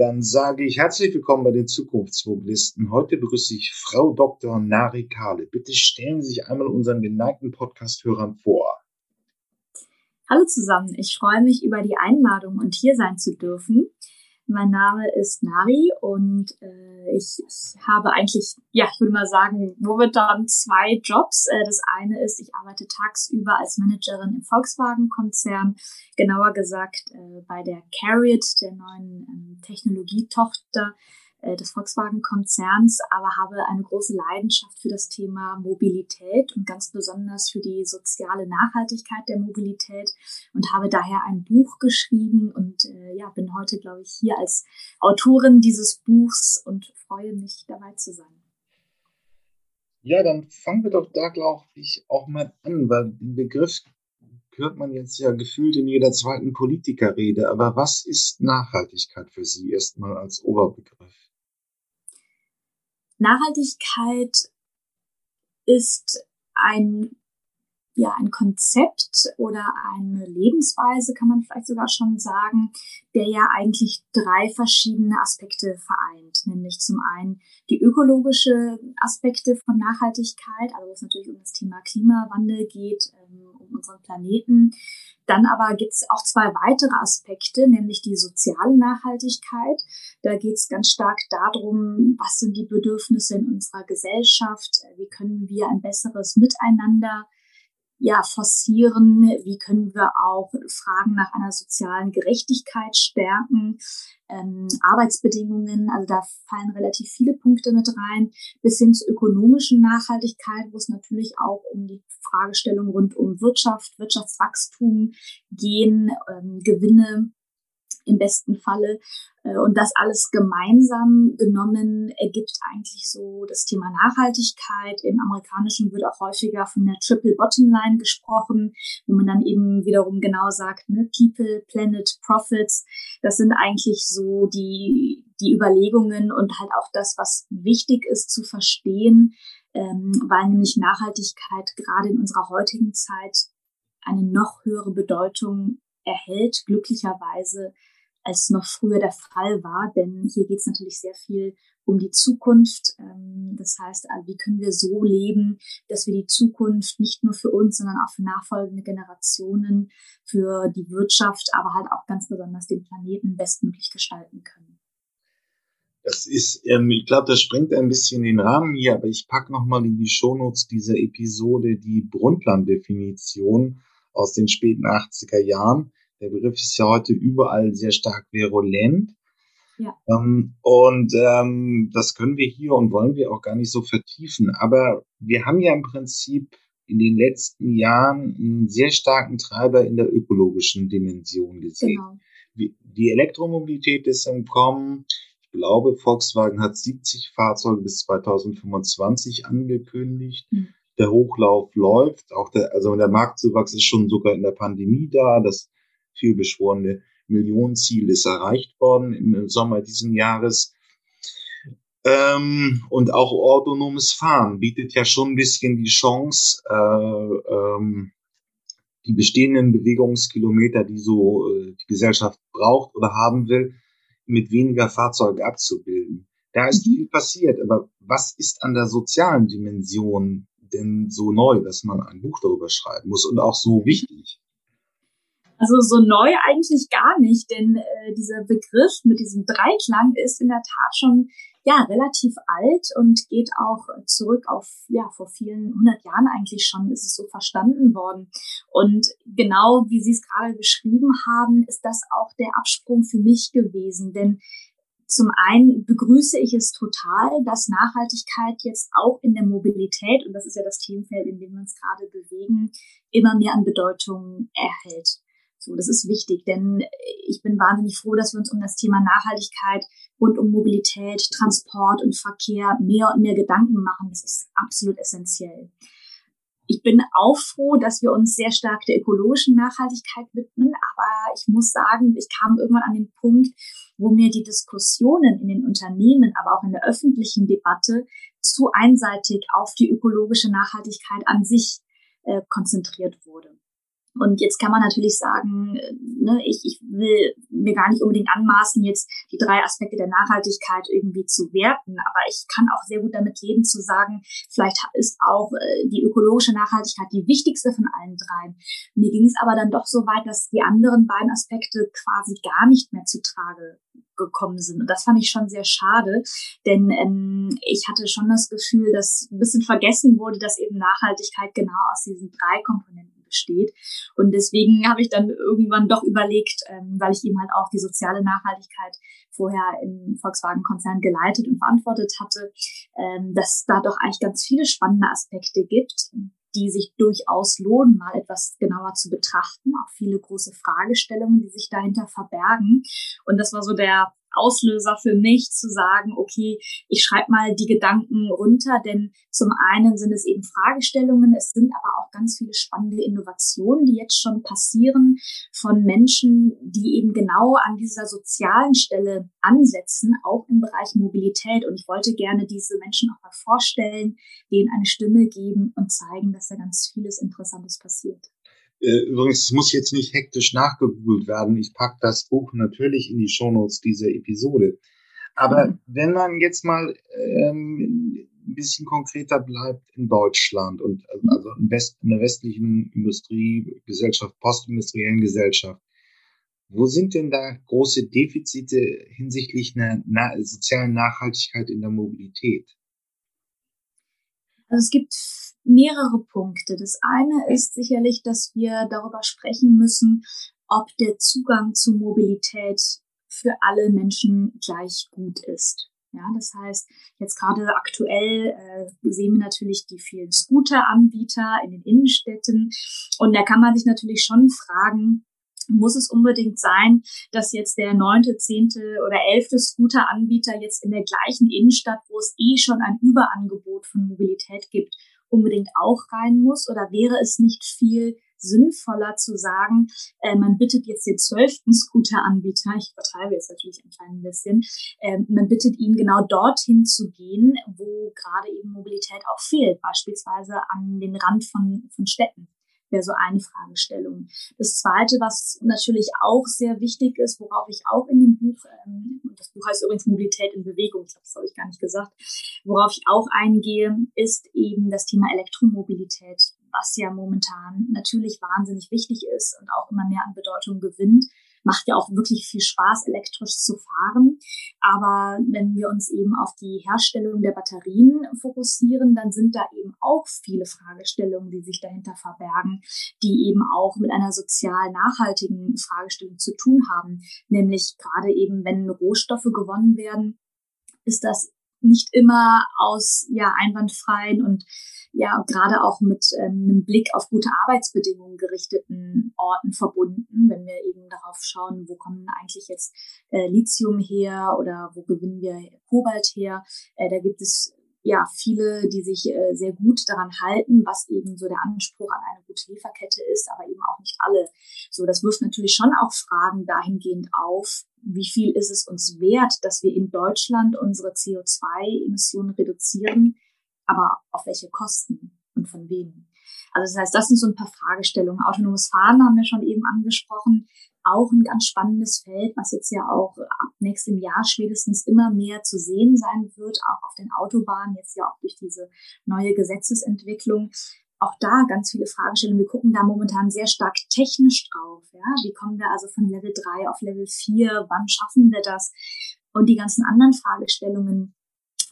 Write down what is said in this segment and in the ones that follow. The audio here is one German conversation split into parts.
Dann sage ich herzlich willkommen bei den Zukunftsmobilisten. Heute begrüße ich Frau Dr. Nari Kahle. Bitte stellen Sie sich einmal unseren geneigten Podcast-Hörern vor. Hallo zusammen, ich freue mich über die Einladung und hier sein zu dürfen. Mein Name ist Nari und äh, ich, ich habe eigentlich, ja, ich würde mal sagen, momentan zwei Jobs. Äh, das eine ist, ich arbeite tagsüber als Managerin im Volkswagen-Konzern, genauer gesagt äh, bei der Carriot, der neuen ähm, Technologietochter äh, des Volkswagen-Konzerns, aber habe eine große Leidenschaft für das Thema Mobilität und ganz besonders für die soziale Nachhaltigkeit der Mobilität und habe daher ein Buch geschrieben und äh, ja, bin heute, glaube ich, hier als Autorin dieses Buchs und freue mich, dabei zu sein. Ja, dann fangen wir doch da, glaube ich, auch mal an, weil den Begriff hört man jetzt ja gefühlt in jeder zweiten Politikerrede. Aber was ist Nachhaltigkeit für Sie erstmal als Oberbegriff? Nachhaltigkeit ist ein ja, ein Konzept oder eine Lebensweise, kann man vielleicht sogar schon sagen, der ja eigentlich drei verschiedene Aspekte vereint. Nämlich zum einen die ökologische Aspekte von Nachhaltigkeit, also wo es natürlich um das Thema Klimawandel geht, ähm, unseren Planeten. Dann aber gibt es auch zwei weitere Aspekte, nämlich die soziale Nachhaltigkeit. Da geht es ganz stark darum, was sind die Bedürfnisse in unserer Gesellschaft, wie können wir ein besseres Miteinander ja, forcieren? Wie können wir auch Fragen nach einer sozialen Gerechtigkeit stärken? Ähm, Arbeitsbedingungen, also da fallen relativ viele Punkte mit rein, bis hin zur ökonomischen Nachhaltigkeit, wo es natürlich auch um die Fragestellung rund um Wirtschaft, Wirtschaftswachstum gehen, ähm, Gewinne im besten Falle. Äh, und das alles gemeinsam genommen ergibt eigentlich so das Thema Nachhaltigkeit. Im Amerikanischen wird auch häufiger von der Triple Bottom Line gesprochen, wo man dann eben wiederum genau sagt, ne, People, Planet, Profits. Das sind eigentlich so die, die Überlegungen und halt auch das, was wichtig ist zu verstehen, ähm, weil nämlich Nachhaltigkeit gerade in unserer heutigen Zeit eine noch höhere Bedeutung erhält, glücklicherweise als noch früher der Fall war. Denn hier geht es natürlich sehr viel um die Zukunft. Ähm, das heißt, äh, wie können wir so leben, dass wir die Zukunft nicht nur für uns, sondern auch für nachfolgende Generationen, für die Wirtschaft, aber halt auch ganz besonders den Planeten bestmöglich gestalten können. Das ist, ähm, ich glaube, das sprengt ein bisschen den Rahmen hier, aber ich packe nochmal in die Shownotes dieser Episode die Brundtland-Definition aus den späten 80er Jahren der Begriff ist ja heute überall sehr stark virulent. Ja. Ähm, und ähm, das können wir hier und wollen wir auch gar nicht so vertiefen. Aber wir haben ja im Prinzip in den letzten Jahren einen sehr starken Treiber in der ökologischen Dimension gesehen. Genau. Die Elektromobilität ist im Kommen. Ich glaube, Volkswagen hat 70 Fahrzeuge bis 2025 angekündigt. Mhm. Der Hochlauf läuft. Auch der, also der Marktzuwachs ist schon sogar in der Pandemie da. Das vielbeschworene Millionenziel ist erreicht worden im Sommer diesen Jahres. Ähm, und auch autonomes Fahren bietet ja schon ein bisschen die Chance, äh, ähm, die bestehenden Bewegungskilometer, die so äh, die Gesellschaft braucht oder haben will, mit weniger Fahrzeugen abzubilden. Da ist mhm. viel passiert, aber was ist an der sozialen Dimension denn so neu, dass man ein Buch darüber schreiben muss und auch so wichtig? Also so neu eigentlich gar nicht, denn äh, dieser Begriff mit diesem Dreiklang ist in der Tat schon ja relativ alt und geht auch zurück auf ja vor vielen hundert Jahren eigentlich schon ist es so verstanden worden und genau wie Sie es gerade beschrieben haben, ist das auch der Absprung für mich gewesen, denn zum einen begrüße ich es total, dass Nachhaltigkeit jetzt auch in der Mobilität, und das ist ja das Themenfeld, in dem wir uns gerade bewegen, immer mehr an Bedeutung erhält. So, das ist wichtig, denn ich bin wahnsinnig froh, dass wir uns um das Thema Nachhaltigkeit rund um Mobilität, Transport und Verkehr mehr und mehr Gedanken machen. Das ist absolut essentiell. Ich bin auch froh, dass wir uns sehr stark der ökologischen Nachhaltigkeit widmen, aber ich muss sagen, ich kam irgendwann an den Punkt, wo mir die Diskussionen in den Unternehmen, aber auch in der öffentlichen Debatte zu einseitig auf die ökologische Nachhaltigkeit an sich äh, konzentriert wurde. Und jetzt kann man natürlich sagen, äh, ne, ich, ich will mir gar nicht unbedingt anmaßen, jetzt die drei Aspekte der Nachhaltigkeit irgendwie zu werten, aber ich kann auch sehr gut damit leben zu sagen, vielleicht ist auch äh, die ökologische Nachhaltigkeit die wichtigste von allen dreien. Mir ging es aber dann doch so weit, dass die anderen beiden Aspekte quasi gar nicht mehr zu Trage gekommen sind. Und das fand ich schon sehr schade, denn ähm, ich hatte schon das Gefühl, dass ein bisschen vergessen wurde, dass eben Nachhaltigkeit genau aus diesen drei Komponenten besteht. Und deswegen habe ich dann irgendwann doch überlegt, ähm, weil ich eben halt auch die soziale Nachhaltigkeit vorher im Volkswagen-Konzern geleitet und verantwortet hatte, ähm, dass da doch eigentlich ganz viele spannende Aspekte gibt, die sich durchaus lohnen, mal etwas genauer zu betrachten. Auch viele große Fragestellungen, die sich dahinter verbergen. Und das war so der Auslöser für mich zu sagen, okay, ich schreibe mal die Gedanken runter, denn zum einen sind es eben Fragestellungen, es sind aber auch ganz viele spannende Innovationen, die jetzt schon passieren von Menschen, die eben genau an dieser sozialen Stelle ansetzen, auch im Bereich Mobilität. Und ich wollte gerne diese Menschen auch mal vorstellen, denen eine Stimme geben und zeigen, dass da ganz vieles Interessantes passiert. Äh, übrigens, es muss jetzt nicht hektisch nachgegoogelt werden. Ich pack das Buch natürlich in die Shownotes dieser Episode. Aber mhm. wenn man jetzt mal ähm, ein bisschen konkreter bleibt in Deutschland und äh, also in, West, in der westlichen Industriegesellschaft, postindustriellen Gesellschaft, wo sind denn da große Defizite hinsichtlich einer na sozialen Nachhaltigkeit in der Mobilität? Also es gibt mehrere Punkte. Das eine ist sicherlich, dass wir darüber sprechen müssen, ob der Zugang zu Mobilität für alle Menschen gleich gut ist. Ja, das heißt, jetzt gerade aktuell äh, sehen wir natürlich die vielen Scooter-Anbieter in den Innenstädten. Und da kann man sich natürlich schon fragen, muss es unbedingt sein, dass jetzt der neunte, zehnte oder elfte Scooter-Anbieter jetzt in der gleichen Innenstadt, wo es eh schon ein Überangebot von Mobilität gibt, unbedingt auch rein muss? Oder wäre es nicht viel sinnvoller zu sagen, äh, man bittet jetzt den zwölften Scooter-Anbieter, ich vertreibe jetzt natürlich ein klein bisschen, äh, man bittet ihn genau dorthin zu gehen, wo gerade eben Mobilität auch fehlt, beispielsweise an den Rand von, von Städten wäre so eine Fragestellung. Das Zweite, was natürlich auch sehr wichtig ist, worauf ich auch in dem Buch, ähm, das Buch heißt übrigens Mobilität in Bewegung, ich glaube, das habe ich gar nicht gesagt, worauf ich auch eingehe, ist eben das Thema Elektromobilität, was ja momentan natürlich wahnsinnig wichtig ist und auch immer mehr an Bedeutung gewinnt macht ja auch wirklich viel Spaß, elektrisch zu fahren. Aber wenn wir uns eben auf die Herstellung der Batterien fokussieren, dann sind da eben auch viele Fragestellungen, die sich dahinter verbergen, die eben auch mit einer sozial nachhaltigen Fragestellung zu tun haben. Nämlich gerade eben, wenn Rohstoffe gewonnen werden, ist das nicht immer aus ja einwandfreien und ja gerade auch mit ähm, einem Blick auf gute Arbeitsbedingungen gerichteten Orten verbunden, wenn wir eben darauf schauen, wo kommen eigentlich jetzt äh, Lithium her oder wo gewinnen wir Kobalt her. Äh, da gibt es ja viele, die sich äh, sehr gut daran halten, was eben so der Anspruch an eine gute Lieferkette ist, aber eben auch nicht alle. So, das wirft natürlich schon auch Fragen dahingehend auf, wie viel ist es uns wert, dass wir in Deutschland unsere CO2-Emissionen reduzieren, aber auf welche Kosten und von wem? Also das heißt, das sind so ein paar Fragestellungen. Autonomes Fahren haben wir schon eben angesprochen. Auch ein ganz spannendes Feld, was jetzt ja auch ab nächstem Jahr spätestens immer mehr zu sehen sein wird, auch auf den Autobahnen, jetzt ja auch durch diese neue Gesetzesentwicklung auch da ganz viele Fragestellungen. Wir gucken da momentan sehr stark technisch drauf. Ja? Wie kommen wir also von Level 3 auf Level 4? Wann schaffen wir das? Und die ganzen anderen Fragestellungen,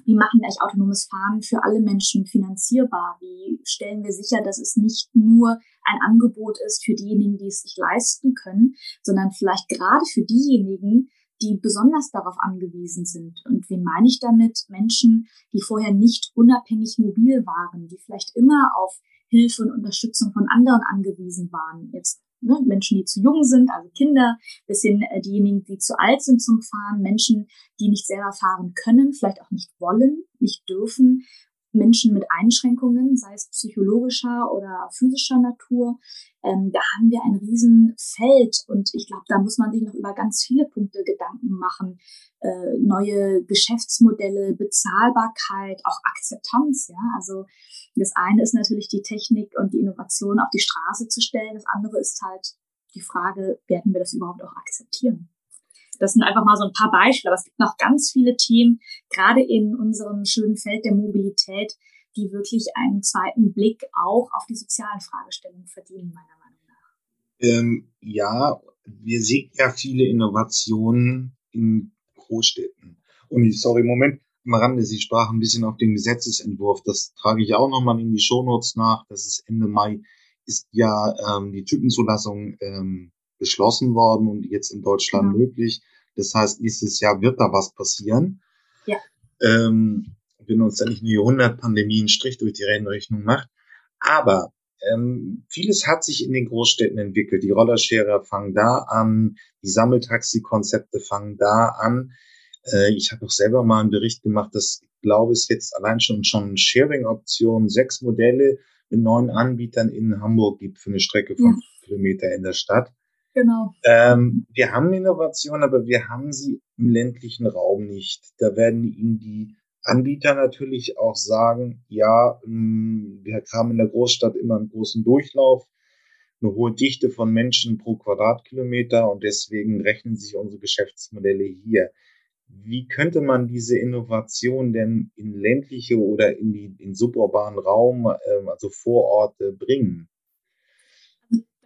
wie machen wir eigentlich autonomes Fahren für alle Menschen finanzierbar? Wie stellen wir sicher, dass es nicht nur ein Angebot ist für diejenigen, die es sich leisten können, sondern vielleicht gerade für diejenigen, die besonders darauf angewiesen sind. Und wen meine ich damit? Menschen, die vorher nicht unabhängig mobil waren, die vielleicht immer auf Hilfe und Unterstützung von anderen angewiesen waren. Jetzt ne, Menschen, die zu jung sind, also Kinder, bis hin äh, diejenigen, die zu alt sind zum Fahren, Menschen, die nicht selber fahren können, vielleicht auch nicht wollen, nicht dürfen Menschen mit Einschränkungen, sei es psychologischer oder physischer Natur. Ähm, da haben wir ein Riesenfeld und ich glaube, da muss man sich noch über ganz viele Punkte Gedanken machen. Äh, neue Geschäftsmodelle, Bezahlbarkeit, auch Akzeptanz. Ja, also das eine ist natürlich die Technik und die Innovation auf die Straße zu stellen. Das andere ist halt die Frage, werden wir das überhaupt auch akzeptieren? Das sind einfach mal so ein paar Beispiele, aber es gibt noch ganz viele Themen, gerade in unserem schönen Feld der Mobilität, die wirklich einen zweiten Blick auch auf die sozialen Fragestellungen verdienen, meiner Meinung nach. Ähm, ja, wir sehen ja viele Innovationen in Großstädten. Und sorry, Moment, am Rande, Sie sprachen ein bisschen auf den Gesetzesentwurf. Das trage ich auch nochmal in die Shownotes nach. Das ist Ende Mai, ist ja ähm, die Typenzulassung ähm, beschlossen worden und jetzt in Deutschland genau. möglich. Das heißt, nächstes Jahr wird da was passieren. Ja. Ähm, wenn uns da nicht eine Jahrhundertpandemie einen Strich durch die Rechnung macht. Aber ähm, vieles hat sich in den Großstädten entwickelt. Die Rollerscherer fangen da an, die Sammeltaxi-Konzepte fangen da an. Äh, ich habe auch selber mal einen Bericht gemacht, dass ich glaube es jetzt allein schon schon Sharing-Optionen, sechs Modelle mit neun Anbietern in Hamburg gibt für eine Strecke von ja. Kilometer in der Stadt. Genau. Ähm, wir haben Innovation, aber wir haben sie im ländlichen Raum nicht. Da werden Ihnen die Anbieter natürlich auch sagen, ja, mm, wir haben in der Großstadt immer einen großen Durchlauf, eine hohe Dichte von Menschen pro Quadratkilometer und deswegen rechnen sich unsere Geschäftsmodelle hier. Wie könnte man diese Innovation denn in ländliche oder in die in suburbanen Raum, äh, also Vororte bringen?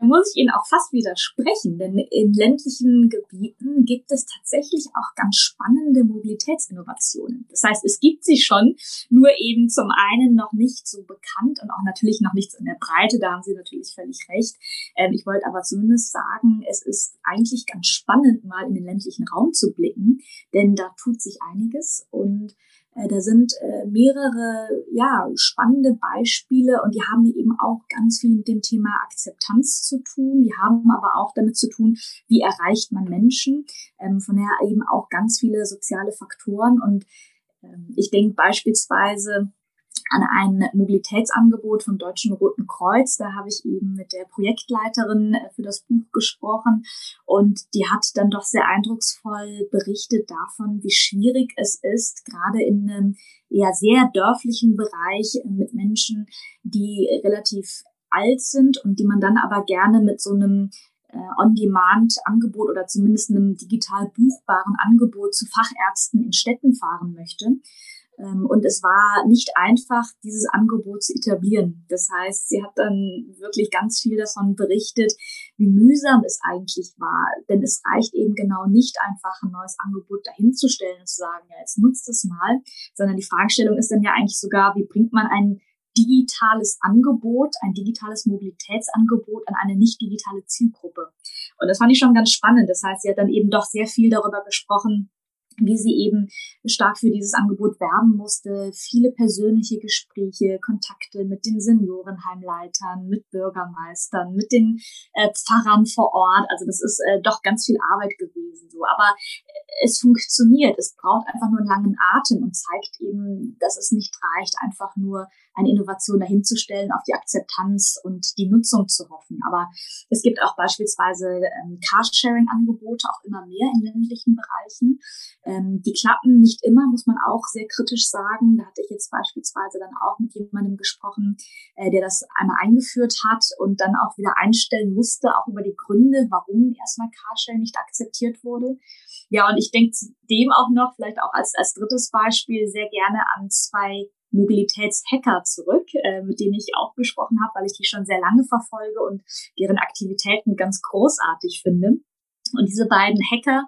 Da muss ich Ihnen auch fast widersprechen, denn in ländlichen Gebieten gibt es tatsächlich auch ganz spannende Mobilitätsinnovationen. Das heißt, es gibt sie schon, nur eben zum einen noch nicht so bekannt und auch natürlich noch nichts in der Breite, da haben Sie natürlich völlig recht. Ähm, ich wollte aber zumindest sagen, es ist eigentlich ganz spannend, mal in den ländlichen Raum zu blicken, denn da tut sich einiges und da sind äh, mehrere ja, spannende Beispiele und die haben eben auch ganz viel mit dem Thema Akzeptanz zu tun. Die haben aber auch damit zu tun, wie erreicht man Menschen. Ähm, von daher eben auch ganz viele soziale Faktoren. Und ähm, ich denke beispielsweise an ein Mobilitätsangebot vom Deutschen Roten Kreuz. Da habe ich eben mit der Projektleiterin äh, für das Buch gesprochen und die hat dann doch sehr eindrucksvoll berichtet davon, wie schwierig es ist, gerade in einem eher sehr dörflichen Bereich äh, mit Menschen, die relativ alt sind und die man dann aber gerne mit so einem äh, On-Demand-Angebot oder zumindest einem digital buchbaren Angebot zu Fachärzten in Städten fahren möchte. Ähm, und es war nicht einfach, dieses Angebot zu etablieren. Das heißt, sie hat dann wirklich ganz viel davon berichtet, wie mühsam es eigentlich war. Denn es reicht eben genau nicht einfach, ein neues Angebot dahinzustellen und zu sagen, ja, jetzt nutzt es mal, sondern die Fragestellung ist dann ja eigentlich sogar, wie bringt man ein digitales Angebot, ein digitales Mobilitätsangebot an eine nicht digitale Zielgruppe. Und das fand ich schon ganz spannend. Das heißt, sie hat dann eben doch sehr viel darüber gesprochen, wie sie eben stark für dieses Angebot werben musste, viele persönliche Gespräche, Kontakte mit den Seniorenheimleitern, mit Bürgermeistern, mit den äh, Pfarrern vor Ort. Also das ist äh, doch ganz viel Arbeit gewesen. So, aber äh, es funktioniert. Es braucht einfach nur einen langen Atem und zeigt eben, dass es nicht reicht, einfach nur eine Innovation dahinzustellen, auf die Akzeptanz und die Nutzung zu hoffen. Aber es gibt auch beispielsweise ähm, Carsharing-Angebote, auch immer mehr in ländlichen Bereichen. Ähm, die klappen nicht immer, muss man auch sehr kritisch sagen. Da hatte ich jetzt beispielsweise dann auch mit jemandem gesprochen, äh, der das einmal eingeführt hat und dann auch wieder einstellen musste, auch über die Gründe, warum erstmal Carsharing nicht akzeptiert wurde. Ja, und ich denke dem auch noch, vielleicht auch als, als drittes Beispiel, sehr gerne an zwei Mobilitätshacker zurück, äh, mit denen ich auch gesprochen habe, weil ich die schon sehr lange verfolge und deren Aktivitäten ganz großartig finde. Und diese beiden Hacker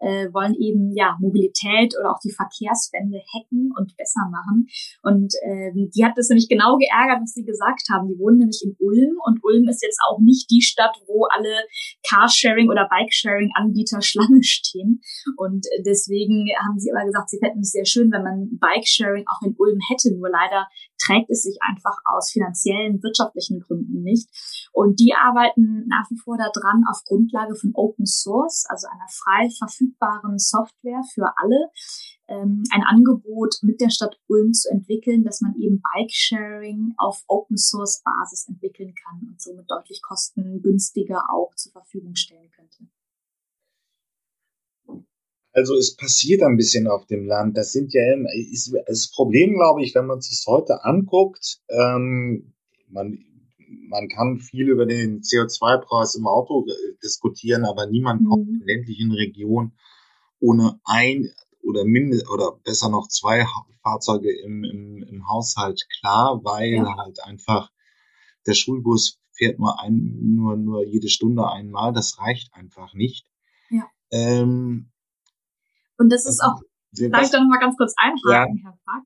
äh, wollen eben ja Mobilität oder auch die Verkehrswende hacken und besser machen. Und äh, die hat das nämlich genau geärgert, was sie gesagt haben. Die wohnen nämlich in Ulm und Ulm ist jetzt auch nicht die Stadt, wo alle Carsharing oder Bikesharing-Anbieter Schlange stehen. Und deswegen haben sie aber gesagt, sie fänden es sehr schön, wenn man Bikesharing auch in Ulm hätte. Nur leider trägt es sich einfach aus finanziellen, wirtschaftlichen Gründen nicht. Und die arbeiten nach wie vor daran auf Grundlage von Open Source, also einer frei verfügbaren Software für alle, ähm, ein Angebot mit der Stadt Ulm zu entwickeln, dass man eben Bike-Sharing auf Open-Source-Basis entwickeln kann und somit deutlich kostengünstiger auch zur Verfügung stellen könnte. Also es passiert ein bisschen auf dem Land. Das sind ja ist das Problem, glaube ich, wenn man sich heute anguckt. Ähm, man man kann viel über den CO2-Preis im Auto äh, diskutieren, aber niemand mhm. kommt in ländlichen Regionen ohne ein oder mindest oder besser noch zwei Fahrzeuge im, im, im Haushalt klar, weil ja. halt einfach der Schulbus fährt nur ein, nur, nur jede Stunde einmal. Das reicht einfach nicht. Ja. Ähm, Und das ist auch, darf ich da noch mal ganz kurz einhaken, ja. Herr Pack?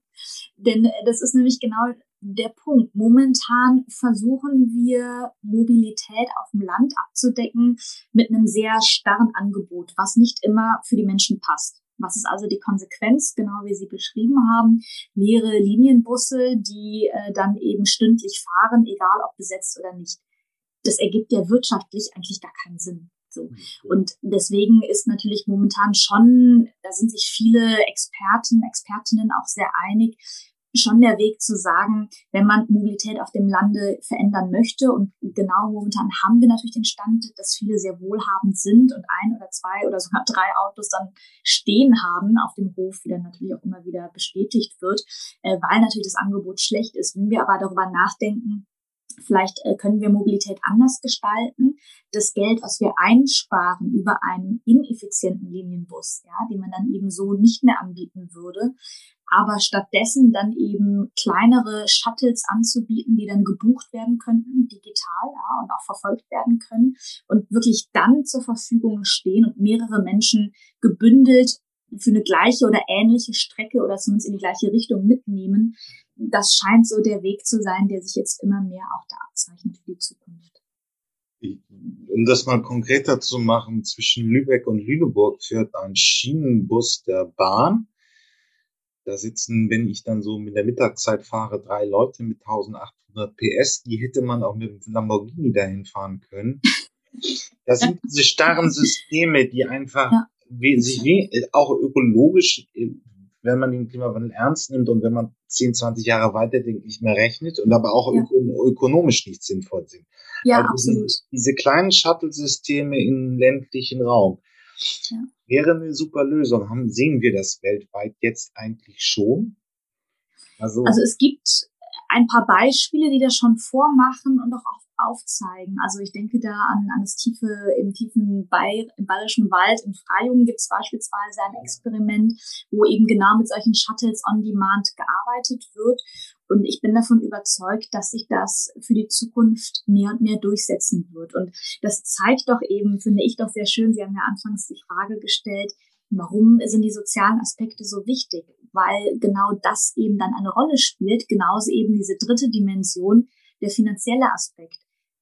Denn äh, das ist nämlich genau der Punkt. Momentan versuchen wir Mobilität auf dem Land abzudecken mit einem sehr starren Angebot, was nicht immer für die Menschen passt. Was ist also die Konsequenz, genau wie Sie beschrieben haben? Leere Linienbusse, die äh, dann eben stündlich fahren, egal ob besetzt oder nicht. Das ergibt ja wirtschaftlich eigentlich gar keinen Sinn. So. Mhm. Und deswegen ist natürlich momentan schon, da sind sich viele Experten, Expertinnen auch sehr einig, schon der Weg zu sagen, wenn man Mobilität auf dem Lande verändern möchte. Und genau momentan haben wir natürlich den Stand, dass viele sehr wohlhabend sind und ein oder zwei oder sogar drei Autos dann stehen haben auf dem Hof, wie dann natürlich auch immer wieder bestätigt wird, äh, weil natürlich das Angebot schlecht ist. Wenn wir aber darüber nachdenken, Vielleicht äh, können wir Mobilität anders gestalten. Das Geld, was wir einsparen über einen ineffizienten Linienbus, ja, den man dann eben so nicht mehr anbieten würde, aber stattdessen dann eben kleinere Shuttles anzubieten, die dann gebucht werden könnten, digital ja, und auch verfolgt werden können und wirklich dann zur Verfügung stehen und mehrere Menschen gebündelt für eine gleiche oder ähnliche Strecke oder zumindest in die gleiche Richtung mitnehmen. Das scheint so der Weg zu sein, der sich jetzt immer mehr auch da abzeichnet für die Zukunft. Um das mal konkreter zu machen, zwischen Lübeck und Lüneburg führt ein Schienenbus der Bahn da sitzen, wenn ich dann so mit der Mittagszeit fahre, drei Leute mit 1800 PS. Die hätte man auch mit dem Lamborghini dahin fahren können. Das sind diese starren Systeme, die einfach ja. sich auch ökologisch, äh, wenn man den Klimawandel ernst nimmt und wenn man 10, 20 Jahre weiterdenkt, nicht mehr rechnet und aber auch ja. ökonomisch nicht sinnvoll sind. Ja, also absolut. Diese, diese kleinen Shuttle-Systeme im ländlichen Raum, ja. Wäre eine super Lösung. Haben, sehen wir das weltweit jetzt eigentlich schon? Also, also es gibt ein paar Beispiele, die das schon vormachen und auch aufzeigen. Also ich denke da an, an das tiefe, im tiefen Bayer, im bayerischen Wald in Freyung gibt es beispielsweise ein Experiment, wo eben genau mit solchen Shuttles on Demand gearbeitet wird. Und ich bin davon überzeugt, dass sich das für die Zukunft mehr und mehr durchsetzen wird. Und das zeigt doch eben, finde ich doch sehr schön, Sie haben ja anfangs die Frage gestellt, warum sind die sozialen Aspekte so wichtig? Weil genau das eben dann eine Rolle spielt, genauso eben diese dritte Dimension, der finanzielle Aspekt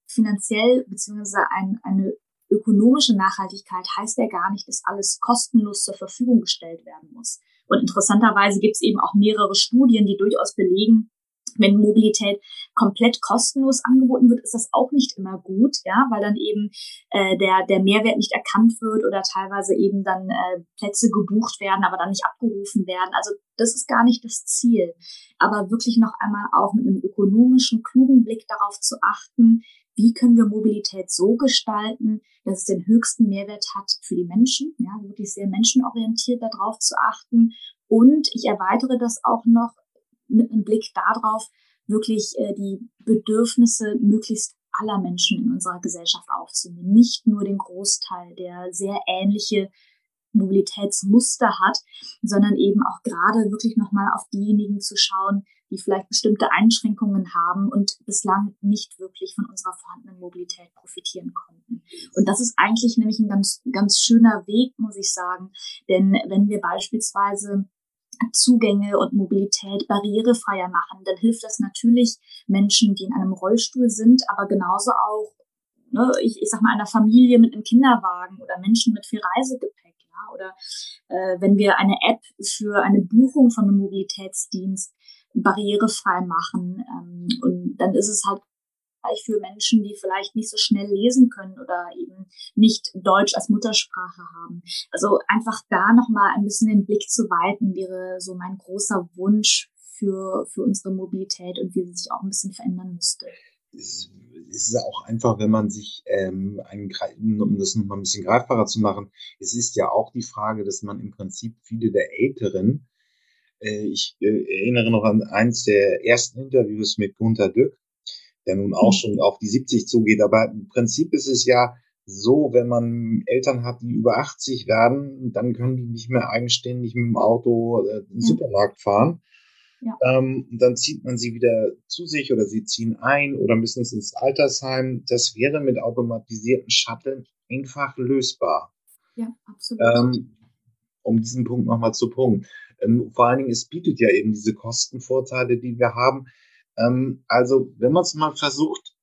finanziell beziehungsweise ein, eine ökonomische Nachhaltigkeit heißt ja gar nicht, dass alles kostenlos zur Verfügung gestellt werden muss. Und interessanterweise gibt es eben auch mehrere Studien, die durchaus belegen, wenn Mobilität komplett kostenlos angeboten wird, ist das auch nicht immer gut, ja, weil dann eben äh, der der Mehrwert nicht erkannt wird oder teilweise eben dann äh, Plätze gebucht werden, aber dann nicht abgerufen werden. Also das ist gar nicht das Ziel. Aber wirklich noch einmal auch mit einem ökonomischen, klugen Blick darauf zu achten, wie können wir Mobilität so gestalten, dass es den höchsten Mehrwert hat für die Menschen, ja, wirklich sehr menschenorientiert darauf zu achten. Und ich erweitere das auch noch mit einem Blick darauf, wirklich äh, die Bedürfnisse möglichst aller Menschen in unserer Gesellschaft aufzunehmen. Nicht nur den Großteil, der sehr ähnliche Mobilitätsmuster hat, sondern eben auch gerade wirklich nochmal auf diejenigen zu schauen, die vielleicht bestimmte Einschränkungen haben und bislang nicht wirklich von unserer vorhandenen Mobilität profitieren konnten. Und das ist eigentlich nämlich ein ganz, ganz schöner Weg, muss ich sagen. Denn wenn wir beispielsweise Zugänge und Mobilität barrierefreier machen, dann hilft das natürlich Menschen, die in einem Rollstuhl sind, aber genauso auch, ne, ich, ich sag mal, einer Familie mit einem Kinderwagen oder Menschen mit viel Reisegepäck. Ja, oder äh, wenn wir eine App für eine Buchung von einem Mobilitätsdienst barrierefrei machen. Ähm, und dann ist es halt für Menschen, die vielleicht nicht so schnell lesen können oder eben nicht Deutsch als Muttersprache haben. Also einfach da nochmal ein bisschen den Blick zu weiten, wäre so mein großer Wunsch für, für unsere Mobilität und wie sie sich auch ein bisschen verändern müsste. Es ist auch einfach, wenn man sich, ähm, einen, um das nochmal ein bisschen greifbarer zu machen, es ist ja auch die Frage, dass man im Prinzip viele der Älteren, äh, ich äh, erinnere noch an eins der ersten Interviews mit Gunter Dück, der nun auch mhm. schon auf die 70 zugeht, aber im Prinzip ist es ja so, wenn man Eltern hat, die über 80 werden, dann können die nicht mehr eigenständig mit dem Auto äh, in den Supermarkt fahren ja. Ähm, dann zieht man sie wieder zu sich oder sie ziehen ein oder müssen es ins Altersheim. Das wäre mit automatisierten Shuttle einfach lösbar. Ja, absolut. Ähm, um diesen Punkt nochmal zu punkten. Ähm, vor allen Dingen, es bietet ja eben diese Kostenvorteile, die wir haben. Ähm, also, wenn man es mal versucht,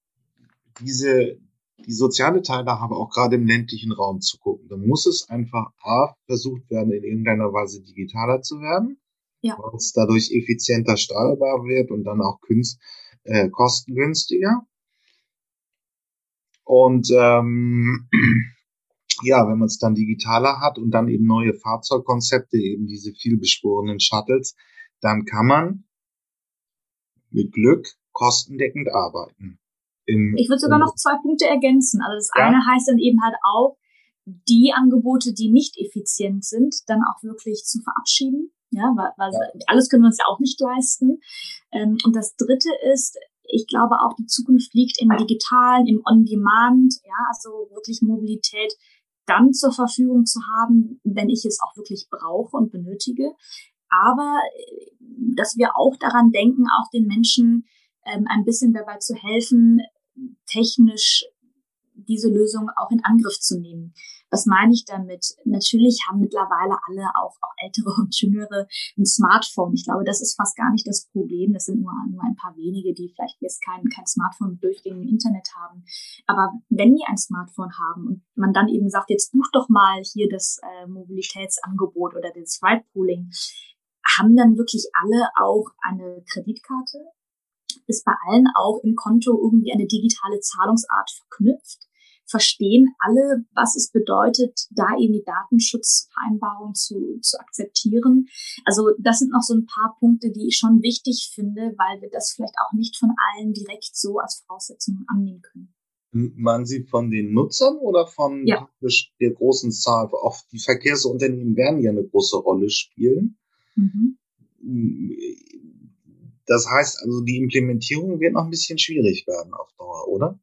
diese, die soziale Teilhabe auch gerade im ländlichen Raum zu gucken, dann muss es einfach A, versucht werden, in irgendeiner Weise digitaler zu werden ja. weil es dadurch effizienter strahlbar wird und dann auch künst, äh, kostengünstiger. Und ähm, ja, wenn man es dann digitaler hat und dann eben neue Fahrzeugkonzepte, eben diese vielbeschworenen Shuttles, dann kann man mit Glück kostendeckend arbeiten. Im, ich würde sogar noch zwei Punkte ergänzen. Also das ja. eine heißt dann eben halt auch, die Angebote, die nicht effizient sind, dann auch wirklich zu verabschieden. Ja, weil, weil ja. alles können wir uns ja auch nicht leisten. Ähm, und das dritte ist, ich glaube auch, die Zukunft liegt im Digitalen, im On-Demand, ja, also wirklich Mobilität dann zur Verfügung zu haben, wenn ich es auch wirklich brauche und benötige. Aber äh, dass wir auch daran denken, auch den Menschen ähm, ein bisschen dabei zu helfen, technisch diese Lösung auch in Angriff zu nehmen. Was meine ich damit? Natürlich haben mittlerweile alle, auch, auch ältere und jüngere, ein Smartphone. Ich glaube, das ist fast gar nicht das Problem. Das sind nur, nur ein paar wenige, die vielleicht jetzt kein, kein Smartphone mit durchgängigem Internet haben. Aber wenn die ein Smartphone haben und man dann eben sagt, jetzt buch doch mal hier das äh, Mobilitätsangebot oder das Ride-Pooling, haben dann wirklich alle auch eine Kreditkarte? Ist bei allen auch im Konto irgendwie eine digitale Zahlungsart verknüpft? verstehen alle, was es bedeutet, da eben die Datenschutzvereinbarung zu, zu akzeptieren. Also das sind noch so ein paar Punkte, die ich schon wichtig finde, weil wir das vielleicht auch nicht von allen direkt so als Voraussetzung annehmen können. Meinen Sie von den Nutzern oder von ja. der großen Zahl? Auch die Verkehrsunternehmen werden ja eine große Rolle spielen. Mhm. Das heißt also, die Implementierung wird noch ein bisschen schwierig werden auf Dauer, oder?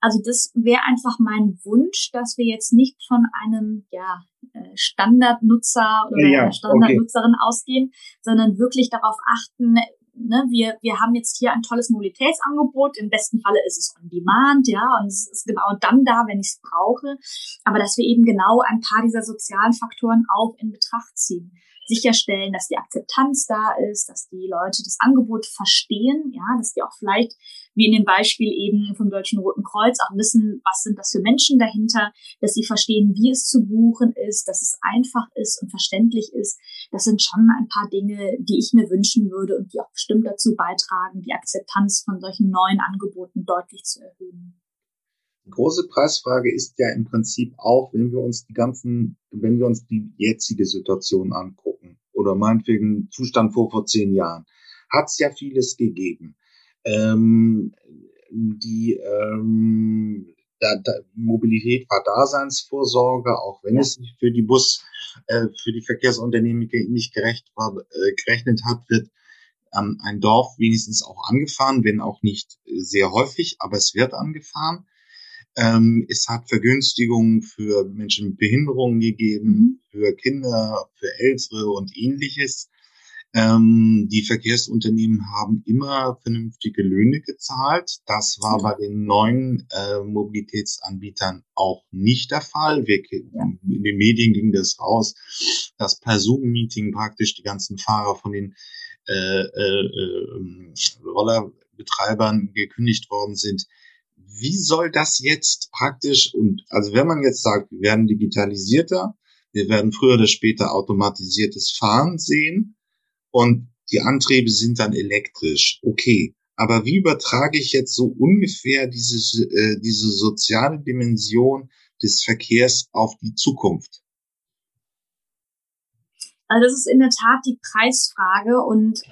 Also das wäre einfach mein Wunsch, dass wir jetzt nicht von einem ja, äh, Standardnutzer oder ja, einer Standardnutzerin okay. ausgehen, sondern wirklich darauf achten, ne, wir, wir haben jetzt hier ein tolles Mobilitätsangebot. Im besten Falle ist es on demand, ja, und es ist genau dann da, wenn ich es brauche. Aber dass wir eben genau ein paar dieser sozialen Faktoren auch in Betracht ziehen sicherstellen, dass die Akzeptanz da ist, dass die Leute das Angebot verstehen, ja, dass die auch vielleicht, wie in dem Beispiel eben vom Deutschen Roten Kreuz, auch wissen, was sind das für Menschen dahinter, dass sie verstehen, wie es zu buchen ist, dass es einfach ist und verständlich ist. Das sind schon ein paar Dinge, die ich mir wünschen würde und die auch bestimmt dazu beitragen, die Akzeptanz von solchen neuen Angeboten deutlich zu erhöhen. Die große Preisfrage ist ja im Prinzip auch, wenn wir uns die ganzen, wenn wir uns die jetzige Situation angucken oder meinetwegen Zustand vor vor zehn Jahren, hat es ja vieles gegeben. Ähm, die ähm, da, da, Mobilität war Daseinsvorsorge, auch wenn ja. es für die Bus, äh, für die Verkehrsunternehmen nicht gerecht war, äh, gerechnet hat, wird ähm, ein Dorf wenigstens auch angefahren, wenn auch nicht sehr häufig, aber es wird angefahren. Ähm, es hat Vergünstigungen für Menschen mit Behinderungen gegeben, mhm. für Kinder, für Ältere und ähnliches. Ähm, die Verkehrsunternehmen haben immer vernünftige Löhne gezahlt. Das war bei den neuen äh, Mobilitätsanbietern auch nicht der Fall. Wir, in den Medien ging das raus, dass per Zoom-Meeting praktisch die ganzen Fahrer von den äh, äh, äh, Rollerbetreibern gekündigt worden sind wie soll das jetzt praktisch und also wenn man jetzt sagt, wir werden digitalisierter, wir werden früher oder später automatisiertes Fahren sehen und die Antriebe sind dann elektrisch, okay. Aber wie übertrage ich jetzt so ungefähr diese, äh, diese soziale Dimension des Verkehrs auf die Zukunft? Also das ist in der Tat die Preisfrage und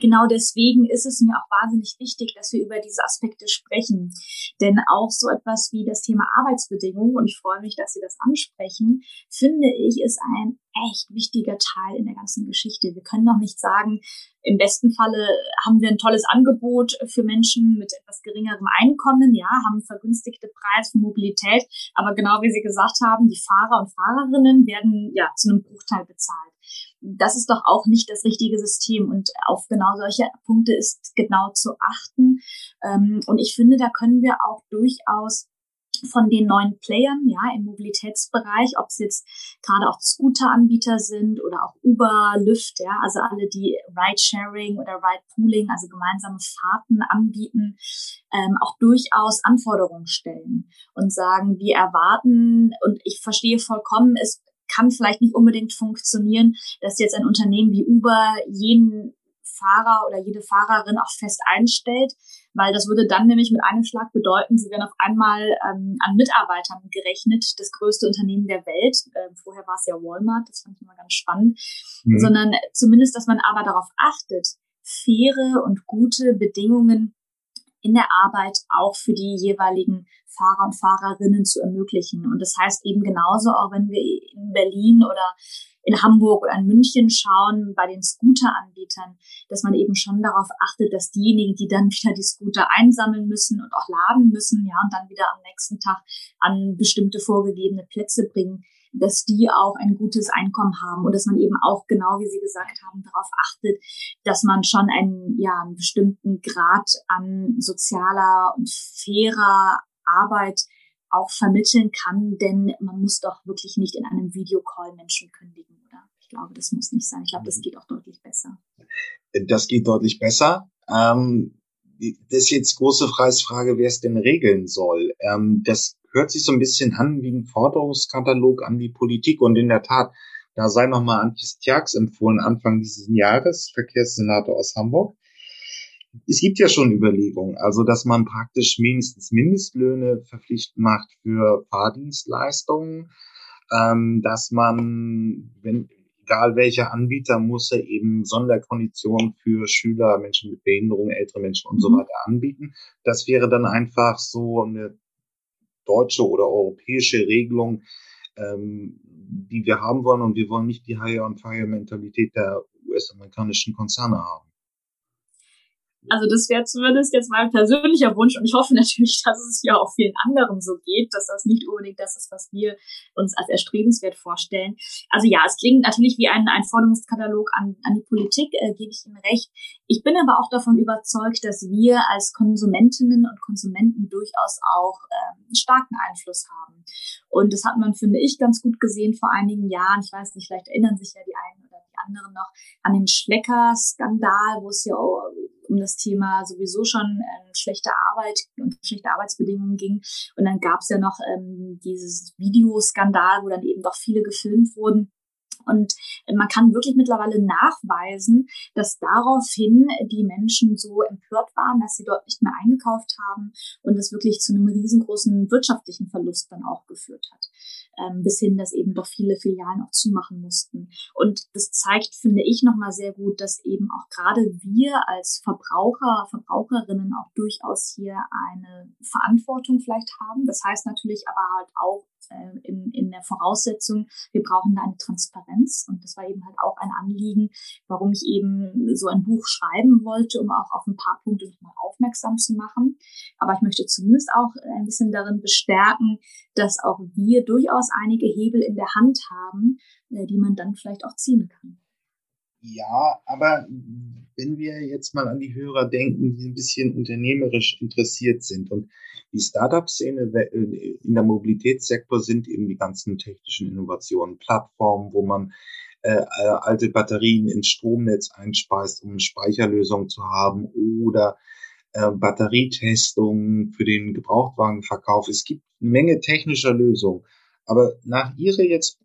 genau deswegen ist es mir auch wahnsinnig wichtig, dass wir über diese Aspekte sprechen. Denn auch so etwas wie das Thema Arbeitsbedingungen, und ich freue mich, dass Sie das ansprechen, finde ich, ist ein echt wichtiger Teil in der ganzen Geschichte. Wir können doch nicht sagen, im besten Falle haben wir ein tolles Angebot für Menschen mit etwas geringerem Einkommen, ja, haben vergünstigte Preise für Mobilität, aber genau wie Sie gesagt haben, die Fahrer und Fahrerinnen werden ja zu einem Bruchteil bezahlt das ist doch auch nicht das richtige System. Und auf genau solche Punkte ist genau zu achten. Ähm, und ich finde, da können wir auch durchaus von den neuen Playern, ja, im Mobilitätsbereich, ob es jetzt gerade auch Scooter-Anbieter sind oder auch Uber, Lyft, ja, also alle, die Ride-Sharing oder Ride-Pooling, also gemeinsame Fahrten anbieten, ähm, auch durchaus Anforderungen stellen und sagen, wir erwarten, und ich verstehe vollkommen, es kann vielleicht nicht unbedingt funktionieren, dass jetzt ein Unternehmen wie Uber jeden Fahrer oder jede Fahrerin auch fest einstellt, weil das würde dann nämlich mit einem Schlag bedeuten, sie werden auf einmal ähm, an Mitarbeitern gerechnet, das größte Unternehmen der Welt. Ähm, vorher war es ja Walmart, das fand ich immer ganz spannend. Mhm. Sondern zumindest, dass man aber darauf achtet, faire und gute Bedingungen in der Arbeit auch für die jeweiligen Fahrer und Fahrerinnen zu ermöglichen. Und das heißt eben genauso, auch wenn wir in Berlin oder in Hamburg oder in München schauen, bei den Scooter-Anbietern, dass man eben schon darauf achtet, dass diejenigen, die dann wieder die Scooter einsammeln müssen und auch laden müssen, ja, und dann wieder am nächsten Tag an bestimmte vorgegebene Plätze bringen, dass die auch ein gutes Einkommen haben und dass man eben auch genau, wie Sie gesagt haben, darauf achtet, dass man schon einen, ja, einen bestimmten Grad an sozialer und fairer Arbeit auch vermitteln kann, denn man muss doch wirklich nicht in einem Videocall Menschen kündigen, oder? Ich glaube, das muss nicht sein. Ich glaube, das mhm. geht auch deutlich besser. Das geht deutlich besser. Ähm, das ist jetzt große Preisfrage, wer es denn regeln soll. Ähm, das hört sich so ein bisschen an wie ein Forderungskatalog an die Politik und in der Tat, da sei nochmal Antjes Tjax empfohlen, Anfang dieses Jahres, Verkehrssenator aus Hamburg. Es gibt ja schon Überlegungen, also dass man praktisch mindestens Mindestlöhne verpflichtend macht für Fahrdienstleistungen, ähm, dass man, wenn egal welcher Anbieter, muss er eben Sonderkonditionen für Schüler, Menschen mit Behinderung, ältere Menschen und so mhm. weiter anbieten. Das wäre dann einfach so eine deutsche oder europäische Regelung, ähm, die wir haben wollen. Und wir wollen nicht die Hire-on-Fire-Mentalität der US-amerikanischen Konzerne haben. Also das wäre zumindest jetzt mein persönlicher Wunsch und ich hoffe natürlich, dass es ja auch vielen anderen so geht, dass das nicht unbedingt das ist, was wir uns als erstrebenswert vorstellen. Also ja, es klingt natürlich wie ein, ein Forderungskatalog an, an die Politik, äh, gebe ich Ihnen recht. Ich bin aber auch davon überzeugt, dass wir als Konsumentinnen und Konsumenten durchaus auch ähm, starken Einfluss haben. Und das hat man, finde ich, ganz gut gesehen vor einigen Jahren. Ich weiß nicht, vielleicht erinnern sich ja die einen oder die anderen noch an den Schlecker-Skandal, wo es ja auch um das Thema sowieso schon ähm, schlechte Arbeit und schlechte Arbeitsbedingungen ging. Und dann gab es ja noch ähm, dieses Videoskandal, wo dann eben doch viele gefilmt wurden. Und man kann wirklich mittlerweile nachweisen, dass daraufhin die Menschen so empört waren, dass sie dort nicht mehr eingekauft haben und das wirklich zu einem riesengroßen wirtschaftlichen Verlust dann auch geführt hat ähm, bis hin, dass eben doch viele Filialen auch zumachen mussten. Und das zeigt, finde ich, nochmal sehr gut, dass eben auch gerade wir als Verbraucher, Verbraucherinnen auch durchaus hier eine Verantwortung vielleicht haben. Das heißt natürlich aber halt auch äh, in, in der Voraussetzung, wir brauchen da eine Transparenz. Und das war eben halt auch ein Anliegen, warum ich eben so ein Buch schreiben wollte, um auch auf ein paar Punkte nochmal aufmerksam zu machen. Aber ich möchte zumindest auch ein bisschen darin bestärken, dass auch wir durchaus einige Hebel in der Hand haben, äh, die man dann vielleicht auch ziehen kann. Ja, aber wenn wir jetzt mal an die Hörer denken, die ein bisschen unternehmerisch interessiert sind und die Startup-Szene äh, in der Mobilitätssektor sind eben die ganzen technischen Innovationen, Plattformen, wo man äh, äh, alte Batterien ins Stromnetz einspeist, um eine Speicherlösung zu haben oder äh, Batterietestungen für den Gebrauchtwagenverkauf. Es gibt eine Menge technischer Lösungen. Aber nach Ihrer jetzt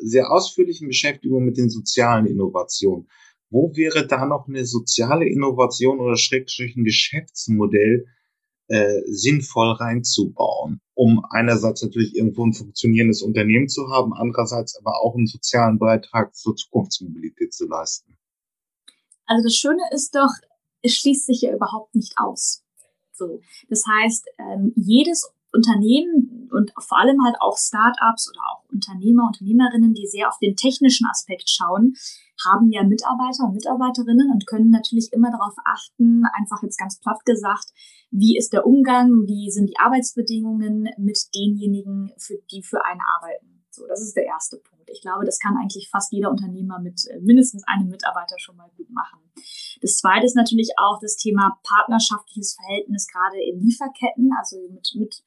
sehr ausführlichen Beschäftigung mit den sozialen Innovationen, wo wäre da noch eine soziale Innovation oder schrägstrich Geschäftsmodell äh, sinnvoll reinzubauen, um einerseits natürlich irgendwo ein funktionierendes Unternehmen zu haben, andererseits aber auch einen sozialen Beitrag zur Zukunftsmobilität zu leisten? Also das Schöne ist doch, es schließt sich ja überhaupt nicht aus. So, das heißt, ähm, jedes Unternehmen und vor allem halt auch Startups oder auch Unternehmer, Unternehmerinnen, die sehr auf den technischen Aspekt schauen, haben ja Mitarbeiter und Mitarbeiterinnen und können natürlich immer darauf achten, einfach jetzt ganz platt gesagt, wie ist der Umgang, wie sind die Arbeitsbedingungen mit denjenigen, für die für einen arbeiten. So, das ist der erste Punkt. Ich glaube, das kann eigentlich fast jeder Unternehmer mit äh, mindestens einem Mitarbeiter schon mal gut machen. Das zweite ist natürlich auch das Thema partnerschaftliches Verhältnis, gerade in Lieferketten, also mit, mit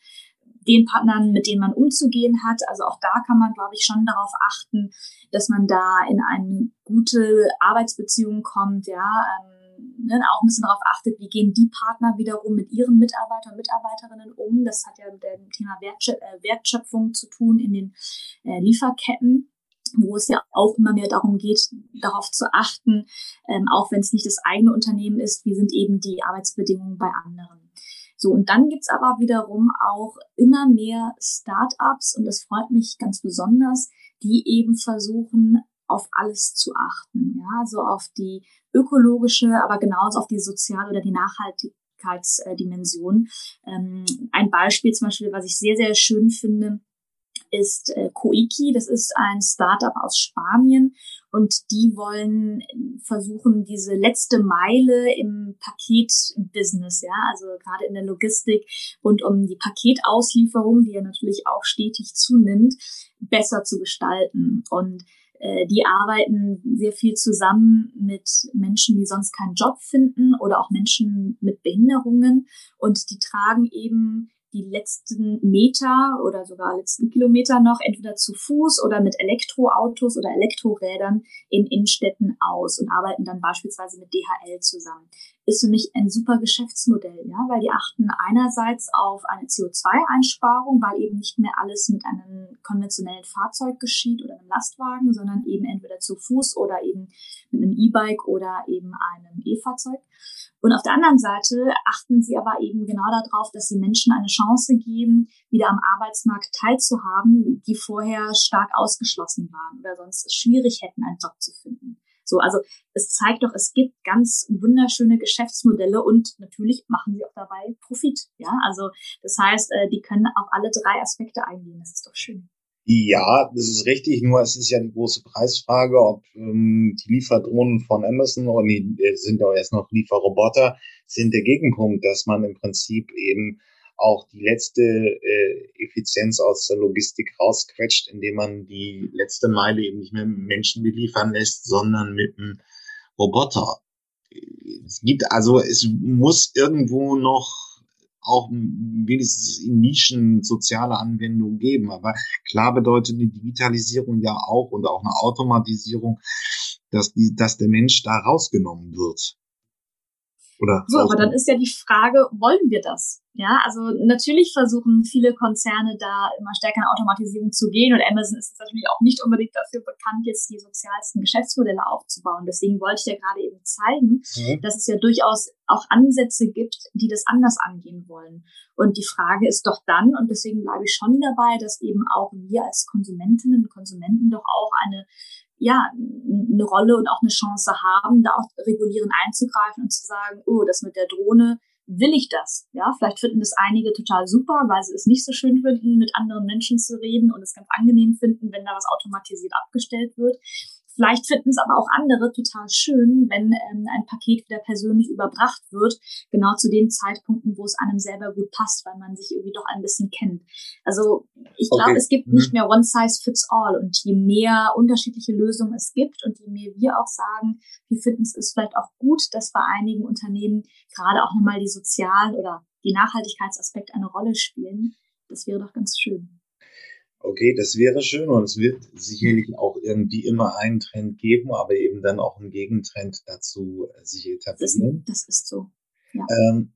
den Partnern, mit denen man umzugehen hat. Also auch da kann man, glaube ich, schon darauf achten, dass man da in eine gute Arbeitsbeziehung kommt, ja, ähm, ne, auch ein bisschen darauf achtet, wie gehen die Partner wiederum mit ihren Mitarbeitern und Mitarbeiterinnen um. Das hat ja mit dem Thema äh, Wertschöpfung zu tun in den äh, Lieferketten wo es ja auch immer mehr darum geht, darauf zu achten, ähm, auch wenn es nicht das eigene Unternehmen ist, wie sind eben die Arbeitsbedingungen bei anderen. So, und dann gibt's aber wiederum auch immer mehr Startups, und das freut mich ganz besonders, die eben versuchen, auf alles zu achten. Ja, so auf die ökologische, aber genauso auf die soziale oder die Nachhaltigkeitsdimension. Ähm, ein Beispiel zum Beispiel, was ich sehr, sehr schön finde, ist äh, Koiki. Das ist ein Startup aus Spanien und die wollen versuchen, diese letzte Meile im Paketbusiness, ja, also gerade in der Logistik und um die Paketauslieferung, die ja natürlich auch stetig zunimmt, besser zu gestalten. Und äh, die arbeiten sehr viel zusammen mit Menschen, die sonst keinen Job finden oder auch Menschen mit Behinderungen und die tragen eben die letzten Meter oder sogar letzten Kilometer noch entweder zu Fuß oder mit Elektroautos oder Elektrorädern in Innenstädten aus und arbeiten dann beispielsweise mit DHL zusammen. Ist für mich ein super Geschäftsmodell, ja, weil die achten einerseits auf eine CO2-Einsparung, weil eben nicht mehr alles mit einem konventionellen Fahrzeug geschieht oder einem Lastwagen, sondern eben entweder zu Fuß oder eben mit einem E-Bike oder eben einem E-Fahrzeug. Und auf der anderen Seite achten sie aber eben genau darauf, dass sie Menschen eine Chance geben, wieder am Arbeitsmarkt teilzuhaben, die vorher stark ausgeschlossen waren oder sonst schwierig hätten, einen Job zu finden. So, also es zeigt doch, es gibt ganz wunderschöne Geschäftsmodelle und natürlich machen sie auch dabei Profit. Ja, also das heißt, äh, die können auf alle drei Aspekte eingehen. Das ist doch schön. Ja, das ist richtig, nur es ist ja die große Preisfrage, ob ähm, die Lieferdrohnen von Amazon oder die äh, sind auch erst noch Lieferroboter, sind der Gegenpunkt, dass man im Prinzip eben auch die letzte äh, Effizienz aus der Logistik rausquetscht, indem man die letzte Meile eben nicht mehr mit Menschen beliefern lässt, sondern mit einem Roboter. Es gibt also, es muss irgendwo noch auch wenigstens in Nischen soziale Anwendungen geben. Aber klar bedeutet die Digitalisierung ja auch und auch eine Automatisierung, dass, die, dass der Mensch da rausgenommen wird. Oder so, aber dann ist ja die Frage, wollen wir das? Ja, also natürlich versuchen viele Konzerne da immer stärker in Automatisierung zu gehen und Amazon ist natürlich auch nicht unbedingt dafür bekannt, jetzt die sozialsten Geschäftsmodelle aufzubauen. Deswegen wollte ich ja gerade eben zeigen, mhm. dass es ja durchaus auch Ansätze gibt, die das anders angehen wollen. Und die Frage ist doch dann, und deswegen bleibe ich schon dabei, dass eben auch wir als Konsumentinnen und Konsumenten doch auch eine ja, eine Rolle und auch eine Chance haben, da auch regulierend einzugreifen und zu sagen, oh, das mit der Drohne, will ich das? Ja, vielleicht finden das einige total super, weil sie es nicht so schön finden, mit anderen Menschen zu reden und es ganz angenehm finden, wenn da was automatisiert abgestellt wird. Vielleicht finden es aber auch andere total schön, wenn ähm, ein Paket wieder persönlich überbracht wird, genau zu den Zeitpunkten, wo es einem selber gut passt, weil man sich irgendwie doch ein bisschen kennt. Also ich okay. glaube, es gibt mhm. nicht mehr One Size Fits All und je mehr unterschiedliche Lösungen es gibt und je mehr wir auch sagen, wir finden es ist vielleicht auch gut, dass bei einigen Unternehmen gerade auch nochmal die sozialen oder die Nachhaltigkeitsaspekte eine Rolle spielen. Das wäre doch ganz schön. Okay, das wäre schön und es wird sicherlich auch irgendwie immer einen Trend geben, aber eben dann auch einen Gegentrend dazu äh, sich etablieren. Das, das ist so. Ja. Ähm,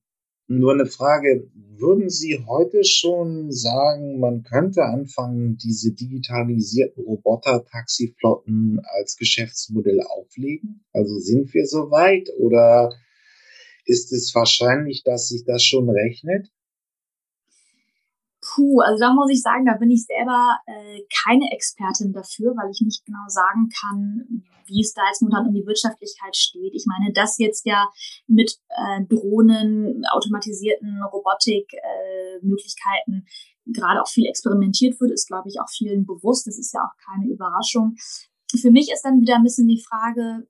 Nur eine Frage, würden Sie heute schon sagen, man könnte anfangen, diese digitalisierten Roboter-Taxiflotten als Geschäftsmodell auflegen? Also sind wir soweit oder ist es wahrscheinlich, dass sich das schon rechnet? Puh, also da muss ich sagen, da bin ich selber äh, keine Expertin dafür, weil ich nicht genau sagen kann, wie es da jetzt momentan um die Wirtschaftlichkeit steht. Ich meine, dass jetzt ja mit äh, Drohnen, automatisierten Robotikmöglichkeiten äh, gerade auch viel experimentiert wird, ist, glaube ich, auch vielen bewusst. Das ist ja auch keine Überraschung. Für mich ist dann wieder ein bisschen die Frage,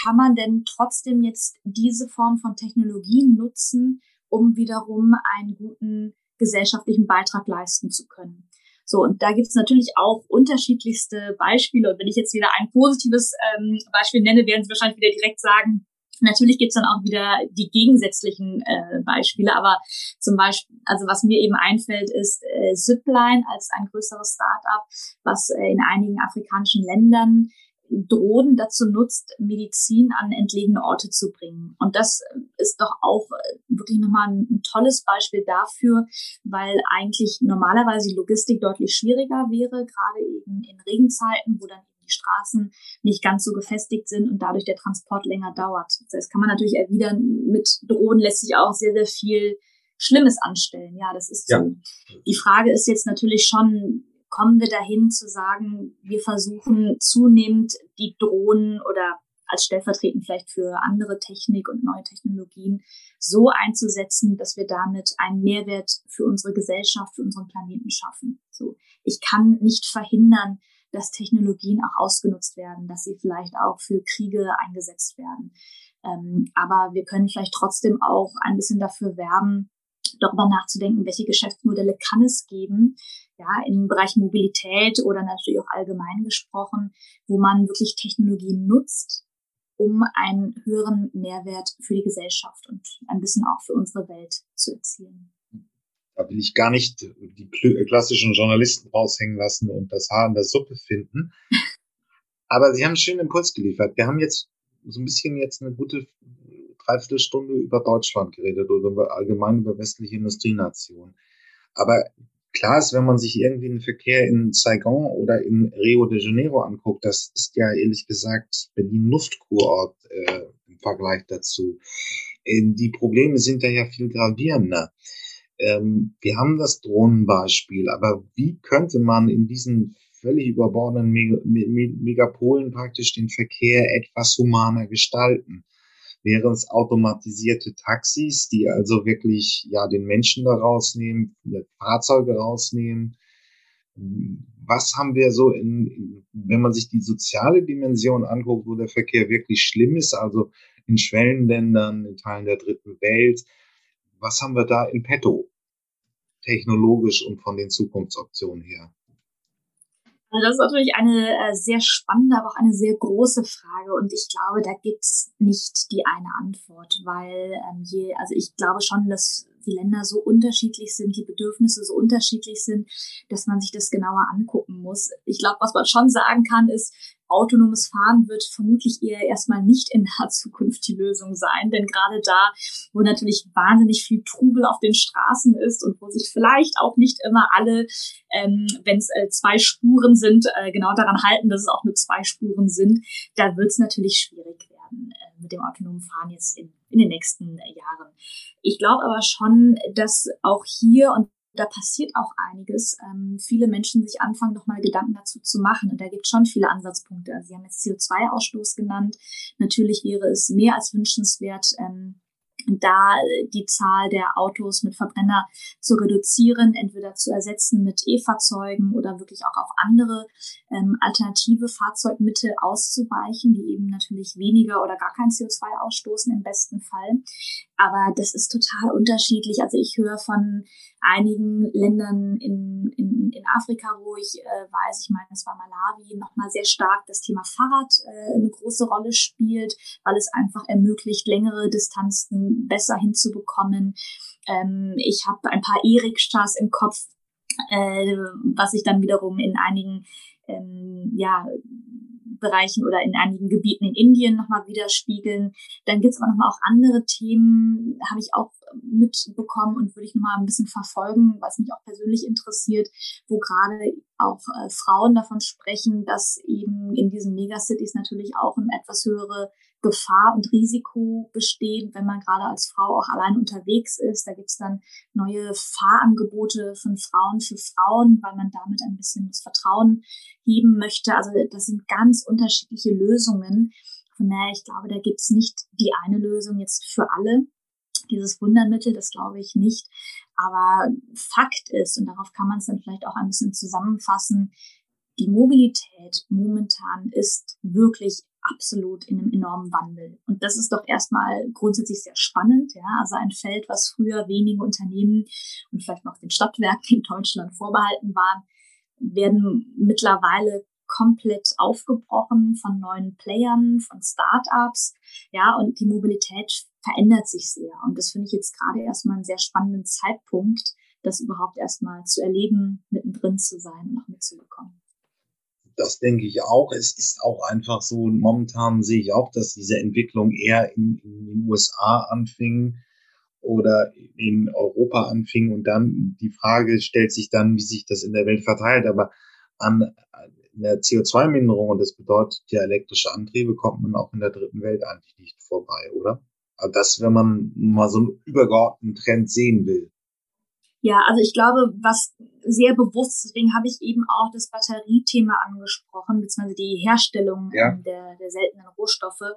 kann man denn trotzdem jetzt diese Form von Technologien nutzen, um wiederum einen guten gesellschaftlichen Beitrag leisten zu können. So, und da gibt es natürlich auch unterschiedlichste Beispiele. Und wenn ich jetzt wieder ein positives ähm, Beispiel nenne, werden Sie wahrscheinlich wieder direkt sagen, Natürlich gibt es dann auch wieder die gegensätzlichen äh, Beispiele, aber zum Beispiel, also was mir eben einfällt, ist äh, Zipline als ein größeres Start-up, was äh, in einigen afrikanischen Ländern Drohnen dazu nutzt, Medizin an entlegene Orte zu bringen. Und das ist doch auch äh, wirklich nochmal ein, ein tolles Beispiel dafür, weil eigentlich normalerweise die Logistik deutlich schwieriger wäre, gerade eben in Regenzeiten, wo dann die Straßen nicht ganz so gefestigt sind und dadurch der Transport länger dauert. Das kann man natürlich erwidern, mit Drohnen lässt sich auch sehr, sehr viel Schlimmes anstellen. Ja, das ist ja. so. Die Frage ist jetzt natürlich schon, kommen wir dahin zu sagen, wir versuchen zunehmend die Drohnen oder als stellvertretend vielleicht für andere Technik und neue Technologien so einzusetzen, dass wir damit einen Mehrwert für unsere Gesellschaft, für unseren Planeten schaffen. So, ich kann nicht verhindern, dass Technologien auch ausgenutzt werden, dass sie vielleicht auch für Kriege eingesetzt werden. Ähm, aber wir können vielleicht trotzdem auch ein bisschen dafür werben, darüber nachzudenken, welche Geschäftsmodelle kann es geben, ja, im Bereich Mobilität oder natürlich auch allgemein gesprochen, wo man wirklich Technologien nutzt, um einen höheren Mehrwert für die Gesellschaft und ein bisschen auch für unsere Welt zu erzielen. Da will ich gar nicht die klassischen Journalisten raushängen lassen und das Haar in der Suppe finden. Aber Sie haben einen schönen Impuls geliefert. Wir haben jetzt so ein bisschen jetzt eine gute Dreiviertelstunde über Deutschland geredet oder allgemein über westliche Industrienationen. Aber klar ist, wenn man sich irgendwie den Verkehr in Saigon oder in Rio de Janeiro anguckt, das ist ja ehrlich gesagt Berlin Luftkurort äh, im Vergleich dazu. Äh, die Probleme sind da ja viel gravierender. Ähm, wir haben das Drohnenbeispiel, aber wie könnte man in diesen völlig überbordenden Megapolen praktisch den Verkehr etwas humaner gestalten? Wären es automatisierte Taxis, die also wirklich ja den Menschen da rausnehmen, Fahrzeuge rausnehmen. Was haben wir so in, wenn man sich die soziale Dimension anguckt, wo der Verkehr wirklich schlimm ist, also in Schwellenländern, in Teilen der dritten Welt, was haben wir da in petto? Technologisch und von den Zukunftsoptionen her. Also das ist natürlich eine äh, sehr spannende, aber auch eine sehr große Frage. Und ich glaube, da gibt's nicht die eine Antwort, weil ähm, je, also ich glaube schon, dass die Länder so unterschiedlich sind, die Bedürfnisse so unterschiedlich sind, dass man sich das genauer angucken muss. Ich glaube, was man schon sagen kann, ist, autonomes Fahren wird vermutlich eher erstmal nicht in naher Zukunft die Lösung sein, denn gerade da, wo natürlich wahnsinnig viel Trubel auf den Straßen ist und wo sich vielleicht auch nicht immer alle, ähm, wenn es äh, zwei Spuren sind, äh, genau daran halten, dass es auch nur zwei Spuren sind, da wird es natürlich schwierig werden äh, mit dem autonomen Fahren jetzt in, in den nächsten Jahren. Ich glaube aber schon, dass auch hier und da passiert auch einiges. Ähm, viele Menschen sich anfangen, nochmal Gedanken dazu zu machen. Und da gibt es schon viele Ansatzpunkte. Also Sie haben jetzt CO2-Ausstoß genannt. Natürlich wäre es mehr als wünschenswert, ähm, da die Zahl der Autos mit Verbrenner zu reduzieren, entweder zu ersetzen mit E-Fahrzeugen oder wirklich auch auf andere ähm, alternative Fahrzeugmittel auszuweichen, die eben natürlich weniger oder gar kein CO2 ausstoßen im besten Fall. Aber das ist total unterschiedlich. Also ich höre von einigen Ländern in, in, in Afrika, wo ich äh, weiß, ich meine, es war Malawi, nochmal sehr stark das Thema Fahrrad äh, eine große Rolle spielt, weil es einfach ermöglicht, längere Distanzen besser hinzubekommen. Ähm, ich habe ein paar E-Rikschas im Kopf, äh, was ich dann wiederum in einigen ähm, ja, Bereichen oder in einigen Gebieten in Indien nochmal widerspiegeln. Dann gibt es aber nochmal auch andere Themen, habe ich auch mitbekommen und würde ich nochmal ein bisschen verfolgen, was mich auch persönlich interessiert, wo gerade auch äh, Frauen davon sprechen, dass eben in diesen Megacities natürlich auch eine etwas höhere Gefahr und Risiko besteht, wenn man gerade als Frau auch allein unterwegs ist. Da gibt's dann neue Fahrangebote von Frauen für Frauen, weil man damit ein bisschen das Vertrauen heben möchte. Also das sind ganz unterschiedliche Lösungen. Von daher, ich glaube, da gibt's nicht die eine Lösung jetzt für alle. Dieses Wundermittel, das glaube ich nicht. Aber Fakt ist, und darauf kann man es dann vielleicht auch ein bisschen zusammenfassen, die Mobilität momentan ist wirklich absolut in einem enormen Wandel. Und das ist doch erstmal grundsätzlich sehr spannend. Ja? Also ein Feld, was früher wenige Unternehmen und vielleicht noch den Stadtwerken in Deutschland vorbehalten waren, werden mittlerweile komplett aufgebrochen von neuen Playern, von Startups. Ja, und die Mobilität verändert sich sehr. Und das finde ich jetzt gerade erstmal einen sehr spannenden Zeitpunkt, das überhaupt erstmal zu erleben, mittendrin zu sein und noch mitzubekommen das denke ich auch. Es ist auch einfach so, momentan sehe ich auch, dass diese Entwicklung eher in, in den USA anfing oder in Europa anfing und dann die Frage stellt sich dann, wie sich das in der Welt verteilt. Aber an der CO2-Minderung, und das bedeutet ja elektrische Antriebe, kommt man auch in der dritten Welt eigentlich nicht vorbei, oder? Also das, wenn man mal so einen übergeordneten Trend sehen will. Ja, also ich glaube, was sehr bewusst, deswegen habe ich eben auch das Batteriethema angesprochen, beziehungsweise die Herstellung ja. der, der seltenen Rohstoffe.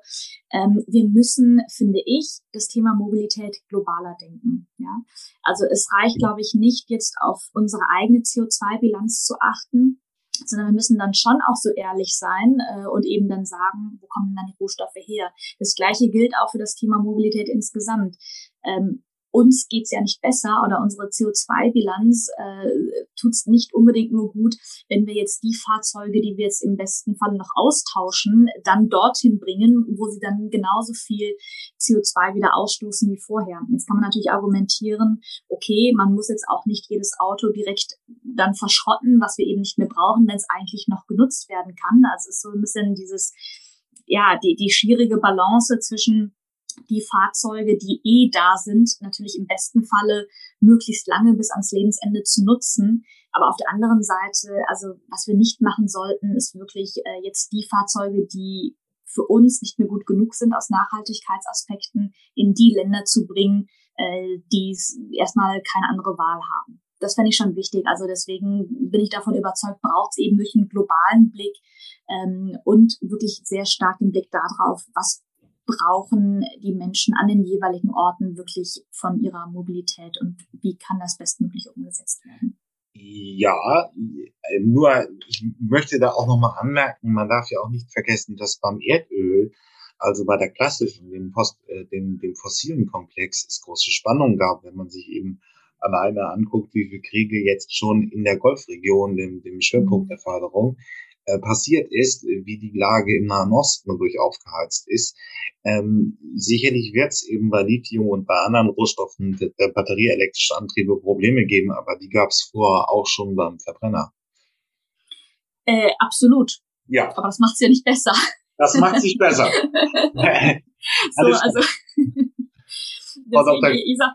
Ähm, wir müssen, finde ich, das Thema Mobilität globaler denken. Ja, also es reicht, glaube ich, nicht jetzt auf unsere eigene CO2-Bilanz zu achten, sondern wir müssen dann schon auch so ehrlich sein äh, und eben dann sagen, wo kommen dann die Rohstoffe her? Das Gleiche gilt auch für das Thema Mobilität insgesamt. Ähm, uns geht's ja nicht besser oder unsere CO2-Bilanz äh, tut's nicht unbedingt nur gut, wenn wir jetzt die Fahrzeuge, die wir jetzt im besten Fall noch austauschen, dann dorthin bringen, wo sie dann genauso viel CO2 wieder ausstoßen wie vorher. Jetzt kann man natürlich argumentieren, okay, man muss jetzt auch nicht jedes Auto direkt dann verschrotten, was wir eben nicht mehr brauchen, wenn es eigentlich noch genutzt werden kann. Also es ist so ein bisschen dieses, ja, die, die schwierige Balance zwischen die Fahrzeuge, die eh da sind, natürlich im besten Falle möglichst lange bis ans Lebensende zu nutzen. Aber auf der anderen Seite, also was wir nicht machen sollten, ist wirklich äh, jetzt die Fahrzeuge, die für uns nicht mehr gut genug sind aus Nachhaltigkeitsaspekten, in die Länder zu bringen, äh, die erstmal keine andere Wahl haben. Das fände ich schon wichtig. Also deswegen bin ich davon überzeugt, braucht es eben durch einen globalen Blick ähm, und wirklich sehr stark den Blick darauf, was brauchen die Menschen an den jeweiligen Orten wirklich von ihrer Mobilität und wie kann das bestmöglich umgesetzt werden? Ja, nur ich möchte da auch nochmal anmerken, man darf ja auch nicht vergessen, dass beim Erdöl, also bei der klassischen, dem, Post, äh, dem, dem fossilen Komplex, es große Spannungen gab, wenn man sich eben alleine anguckt, wie viele Kriege jetzt schon in der Golfregion, dem, dem Schwerpunkt mhm. der Förderung, äh, passiert ist, wie die Lage im Nahen Osten dadurch aufgeheizt ist. Ähm, sicherlich wird es eben bei Lithium und bei anderen Rohstoffen der, der batterieelektrische Antriebe Probleme geben, aber die gab es vorher auch schon beim Verbrenner. Äh, absolut. Ja. Aber das macht es ja nicht besser. Das macht sich besser. so, also, deswegen, ich sag,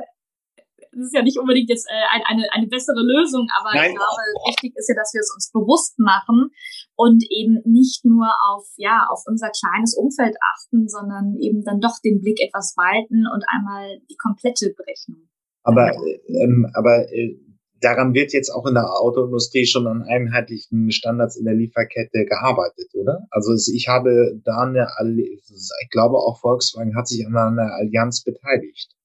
das ist ja nicht unbedingt jetzt äh, ein, eine, eine bessere Lösung, aber Nein. ich glaube, wichtig ist ja, dass wir es uns bewusst machen und eben nicht nur auf, ja, auf unser kleines Umfeld achten, sondern eben dann doch den Blick etwas weiten und einmal die komplette Berechnung. Aber, ähm, aber äh, daran wird jetzt auch in der Autoindustrie schon an einheitlichen Standards in der Lieferkette gearbeitet, oder? Also ich habe da eine, ich glaube auch Volkswagen hat sich an einer Allianz beteiligt.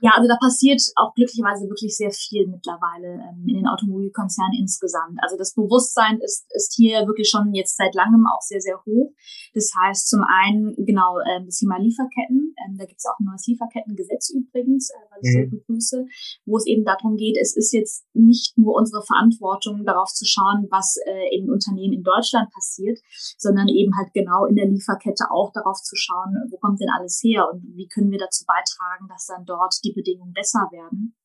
Ja, also da passiert auch glücklicherweise wirklich sehr viel mittlerweile ähm, in den Automobilkonzernen insgesamt. Also das Bewusstsein ist, ist hier wirklich schon jetzt seit langem auch sehr, sehr hoch. Das heißt zum einen, genau, äh, das Thema Lieferketten. Ähm, da gibt es auch ein neues Lieferkettengesetz übrigens, äh, was ich sehr mhm. begrüße, wo es eben darum geht, es ist jetzt nicht nur unsere Verantwortung, darauf zu schauen, was äh, in Unternehmen in Deutschland passiert, sondern eben halt genau in der Lieferkette auch darauf zu schauen, wo kommt denn alles her und wie können wir dazu beitragen, dass dann dort die Bedingungen besser werden.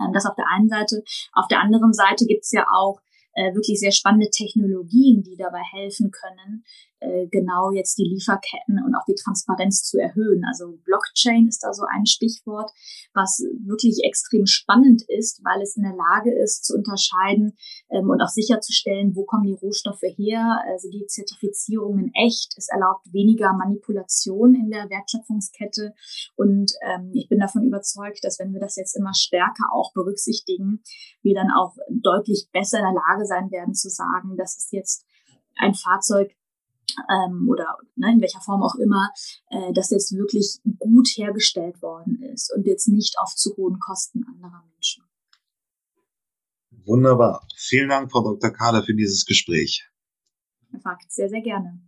Ähm, das auf der einen Seite. Auf der anderen Seite gibt es ja auch äh, wirklich sehr spannende Technologien, die dabei helfen können, äh, genau jetzt die Lieferketten und auch die Transparenz zu erhöhen. Also Blockchain ist da so ein Stichwort, was wirklich extrem spannend ist, weil es in der Lage ist zu unterscheiden ähm, und auch sicherzustellen, wo kommen die Rohstoffe her, also die Zertifizierungen echt. Es erlaubt weniger Manipulation in der Wertschöpfungskette und ähm, ich bin davon überzeugt, dass wenn wir das jetzt immer stärker auch berücksichtigen, wir dann auch deutlich besser in der Lage sein werden zu sagen, das ist jetzt ein Fahrzeug, ähm, oder ne, in welcher Form auch immer, äh, das jetzt wirklich gut hergestellt worden ist und jetzt nicht auf zu hohen Kosten anderer Menschen. Wunderbar. Vielen Dank, Frau Dr. Kader, für dieses Gespräch. Fakt, sehr, sehr gerne.